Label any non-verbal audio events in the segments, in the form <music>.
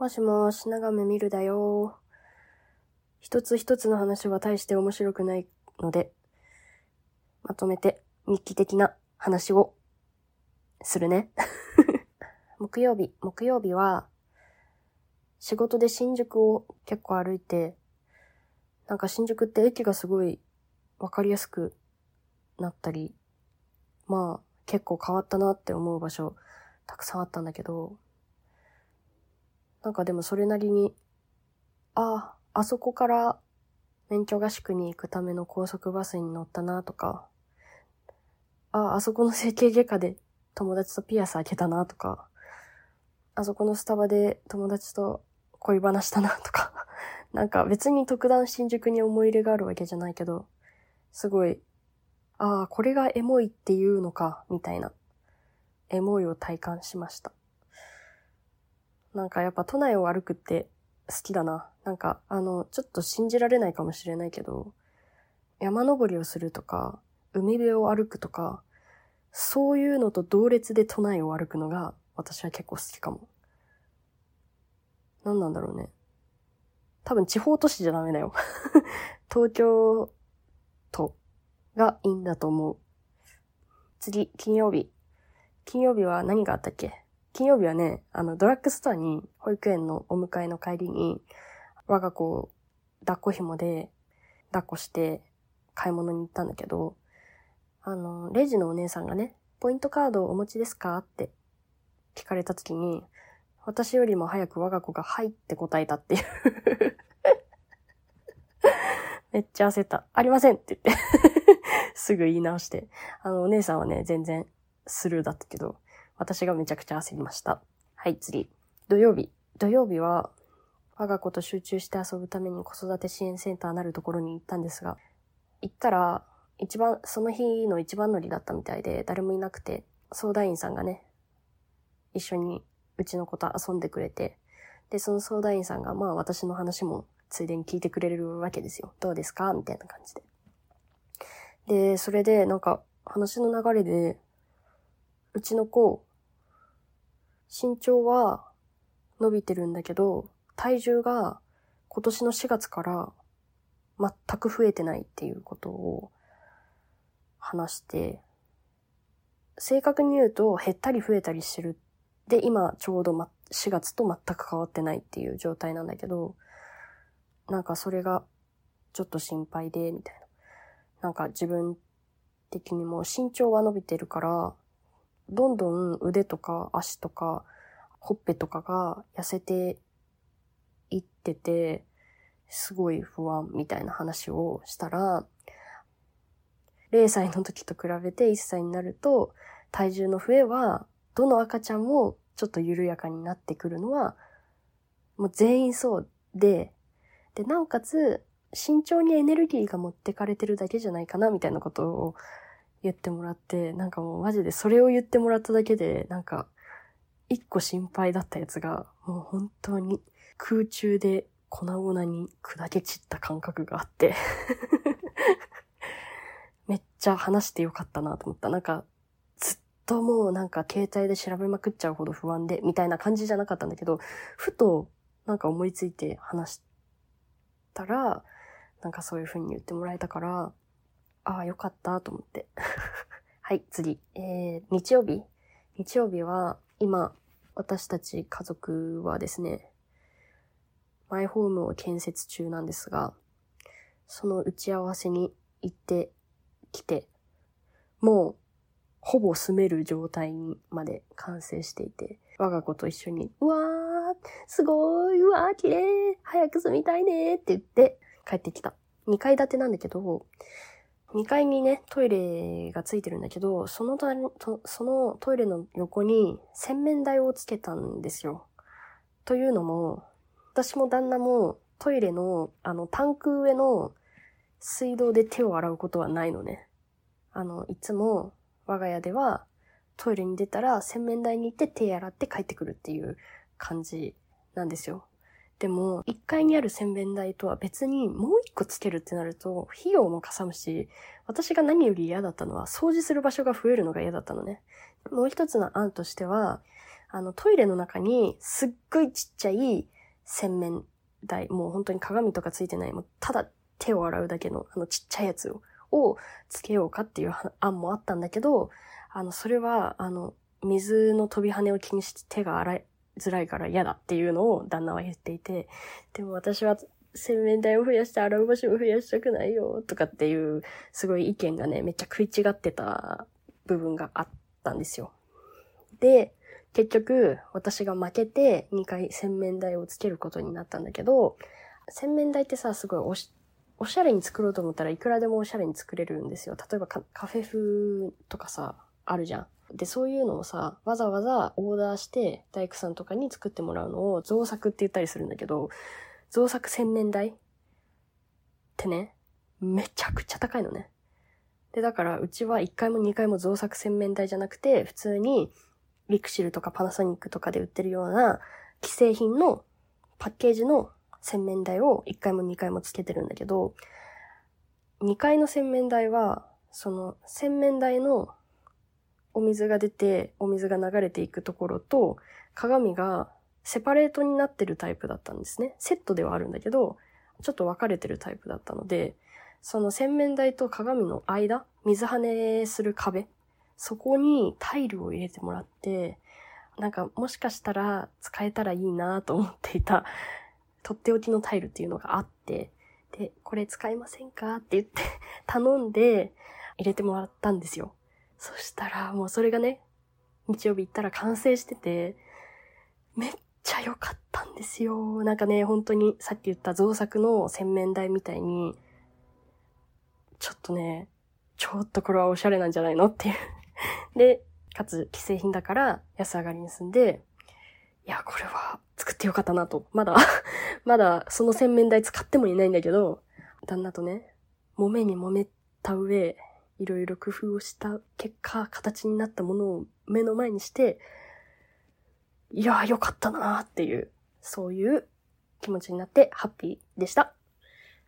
もしもし、長め見るだよ。一つ一つの話は大して面白くないので、まとめて日記的な話をするね。<laughs> 木曜日、木曜日は、仕事で新宿を結構歩いて、なんか新宿って駅がすごいわかりやすくなったり、まあ結構変わったなって思う場所たくさんあったんだけど、なんかでもそれなりに、ああ、あそこから免許合宿に行くための高速バスに乗ったなとか、ああ、あそこの整形外科で友達とピアス開けたなとか、あそこのスタバで友達と恋話したなとか、<laughs> なんか別に特段新宿に思い入れがあるわけじゃないけど、すごい、ああ、これがエモいっていうのか、みたいな、エモいを体感しました。なんかやっぱ都内を歩くって好きだな。なんか、あの、ちょっと信じられないかもしれないけど、山登りをするとか、海辺を歩くとか、そういうのと同列で都内を歩くのが私は結構好きかも。何なんだろうね。多分地方都市じゃダメだよ。<laughs> 東京都がいいんだと思う。次、金曜日。金曜日は何があったっけ？金曜日はね、あの、ドラッグストアに保育園のお迎えの帰りに、我が子を抱っこ紐で抱っこして買い物に行ったんだけど、あの、レジのお姉さんがね、ポイントカードをお持ちですかって聞かれた時に、私よりも早く我が子がはいって答えたっていう <laughs> めっちゃ焦った。ありませんって言ってすぐ言い直して。あの、お姉さんはね、全然スルーだったけど、私がめちゃくちゃ焦りました。はい、次。土曜日。土曜日は、我が子と集中して遊ぶために子育て支援センターなるところに行ったんですが、行ったら、一番、その日の一番乗りだったみたいで、誰もいなくて、相談員さんがね、一緒にうちの子と遊んでくれて、で、その相談員さんが、まあ私の話もついでに聞いてくれるわけですよ。どうですか？みたいな感じで。で、それで、なんか、話の流れで、うちの子、身長は伸びてるんだけど、体重が今年の4月から全く増えてないっていうことを話して、正確に言うと減ったり増えたりしてる。で、今ちょうど、ま、4月と全く変わってないっていう状態なんだけど、なんかそれがちょっと心配で、みたいな。なんか自分的にも身長は伸びてるから、どんどん腕とか足とかほっぺとかが痩せていってて、すごい不安みたいな話をしたら、0歳の時と比べて1歳になると、体重の増えは、どの赤ちゃんもちょっと緩やかになってくるのは、もう全員そうで、で、なおかつ、慎重にエネルギーが持ってかれてるだけじゃないかな、みたいなことを言ってもらって、なんかもうマジでそれを言ってもらっただけで、なんか、一個心配だったやつが、もう本当に空中で粉々に砕け散った感覚があって <laughs> めっちゃ話してよかったなと思った。なんか、ずっともうなんか携帯で調べまくっちゃうほど不安で、みたいな感じじゃなかったんだけど、ふとなんか思いついて話したら、なんかそういう風に言ってもらえたから、ああ、よかったと思って。<laughs> はい、次。えー、日曜日日曜日は、今、私たち家族はですね、マイホームを建設中なんですが、その打ち合わせに行ってきて、もう、ほぼ住める状態にまで完成していて、我が子と一緒に、うわー、すごーい、うわー、綺麗、早く住みたいねーって言って帰ってきた。2階建てなんだけど、2階にね、トイレがついてるんだけど、そのそのトイレの横に洗面台をつけたんですよ。というのも、私も旦那もトイレの、あの、タンク上の水道で手を洗うことはないのね。あの、いつも我が家ではトイレに出たら洗面台に行って手洗って帰ってくるっていう感じなんですよ。でも、1階にある洗面台とは別にもう1個つけるってなると、費用もかさむし、私が何より嫌だったのは、掃除する場所が増えるのが嫌だったのね。もう一つの案としては、あの、トイレの中にすっごいちっちゃい洗面台、もう本当に鏡とかついてない、もうただ手を洗うだけのあのちっちゃいやつを、をつけようかっていう案もあったんだけど、あの、それは、あの、水の飛び跳ねを気にして手が洗いづらいから嫌だっていうのを旦那は言っていて、でも私は洗面台を増やして洗う場所を増やしたくないよとかっていうすごい意見がね、めっちゃ食い違ってた部分があったんですよ。で、結局私が負けて2回洗面台をつけることになったんだけど、洗面台ってさ、すごいおしおしゃれに作ろうと思ったらいくらでもおしゃれに作れるんですよ。例えばカフェ風とかさ、あるじゃん。で、そういうのをさ、わざわざオーダーして大工さんとかに作ってもらうのを造作って言ったりするんだけど、造作洗面台ってね、めちゃくちゃ高いのね。で、だからうちは1回も2回も造作洗面台じゃなくて、普通にリクシルとかパナソニックとかで売ってるような既製品のパッケージの洗面台を1回も2回もつけてるんだけど、2階の洗面台は、その洗面台のお水が出て、お水が流れていくところと、鏡がセパレートになってるタイプだったんですね。セットではあるんだけど、ちょっと分かれてるタイプだったので、その洗面台と鏡の間、水跳ねする壁、そこにタイルを入れてもらって、なんかもしかしたら使えたらいいなと思っていたとっておきのタイルっていうのがあって、で、これ使いませんかって言って頼んで入れてもらったんですよ。そしたらもうそれがね、日曜日行ったら完成してて、めっちゃ良かったんですよ。なんかね、本当にさっき言った造作の洗面台みたいに、ちょっとね、ちょっとこれはおしゃれなんじゃないのっていう <laughs> で、かつ既製品だから安上がりに済んで、いや、これは作ってよかったなと。まだ <laughs> まだその洗面台使ってもいないんだけど、旦那とね、揉めに揉めた上、いろいろ工夫をした結果、形になったものを目の前にして、いやーよかったなーっていう、そういう気持ちになってハッピーでした。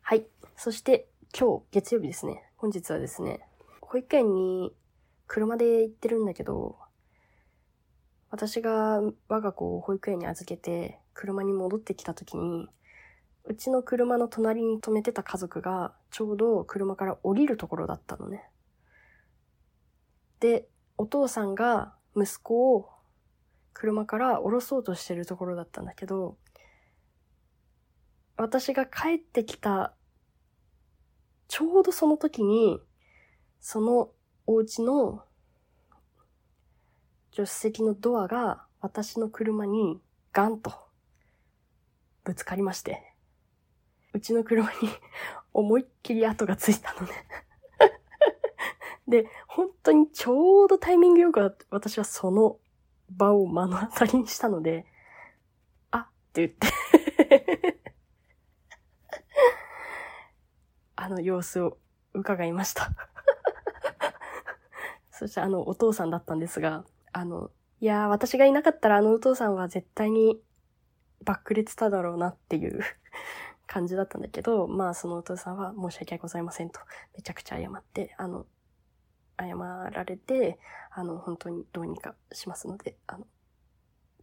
はい。そして今日月曜日ですね。本日はですね、保育園に車で行ってるんだけど、私が我が子を保育園に預けて車に戻ってきた時に、うちの車の隣に止めてた家族がちょうど車から降りるところだったのね。で、お父さんが息子を車から降ろそうとしてるところだったんだけど、私が帰ってきた、ちょうどその時に、そのお家の助手席のドアが私の車にガンとぶつかりまして、うちの車に思いっきり跡がついたのね。で、本当にちょうどタイミングよく私はその場を目の当たりにしたので、あって言って。<laughs> あの様子を伺いました。<laughs> そしてあのお父さんだったんですが、あの、いやー、私がいなかったらあのお父さんは絶対にバックレてただろうなっていう <laughs> 感じだったんだけど、まあそのお父さんは申し訳ございませんと、めちゃくちゃ謝って、あの、謝られて、あの、本当にどうにかしますので、あの、っ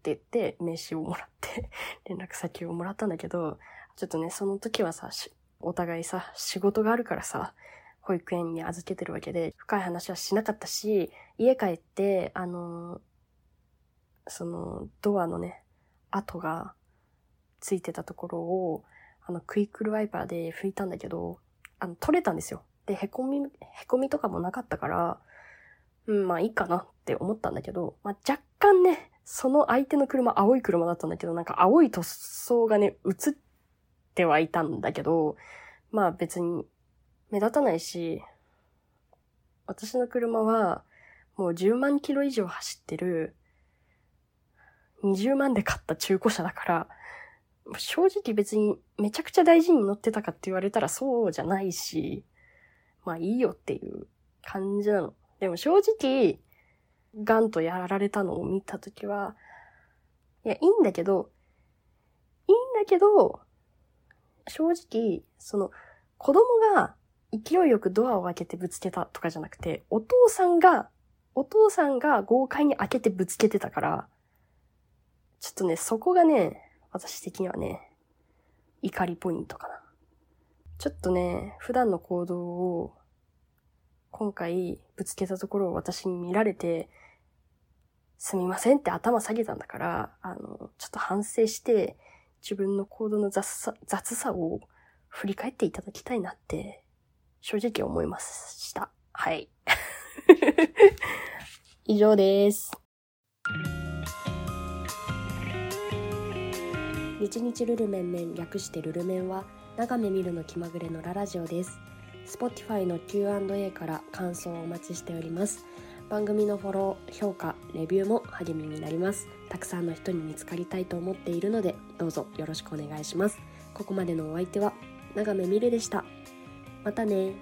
て言って名刺をもらって <laughs> 連絡先をもらったんだけど、ちょっとね、その時はさ、お互いさ、仕事があるからさ、保育園に預けてるわけで、深い話はしなかったし、家帰って、あの、その、ドアのね、跡がついてたところを、あの、クイックルワイパーで拭いたんだけど、あの、取れたんですよ。で、へこみ、へこみとかもなかったから、うん、まあいいかなって思ったんだけど、まあ若干ね、その相手の車、青い車だったんだけど、なんか青い塗装がね、映ってはいたんだけど、まあ別に目立たないし、私の車はもう10万キロ以上走ってる20万で買った中古車だから、正直別にめちゃくちゃ大事に乗ってたかって言われたらそうじゃないし、まあいいよっていう感じなの。でも正直、ガンとやられたのを見たときは、いや、いいんだけど、いいんだけど、正直、その、子供が勢いよくドアを開けてぶつけたとかじゃなくて、お父さんが、お父さんが豪快に開けてぶつけてたから、ちょっとね、そこがね、私的にはね、怒りポイントかな。ちょっとね、普段の行動を今回ぶつけたところを私に見られて、すみませんって頭下げたんだから、あの、ちょっと反省して、自分の行動の雑さ、雑さを振り返っていただきたいなって、正直思いました。はい。<laughs> 以上です。日日ルルメンメン略してルルメンは、長め見るの気まぐれのララジオです。Spotify の Q&A から感想をお待ちしております。番組のフォロー、評価、レビューも励みになります。たくさんの人に見つかりたいと思っているので、どうぞよろしくお願いします。ここまでのお相手は、長めみるでした。またね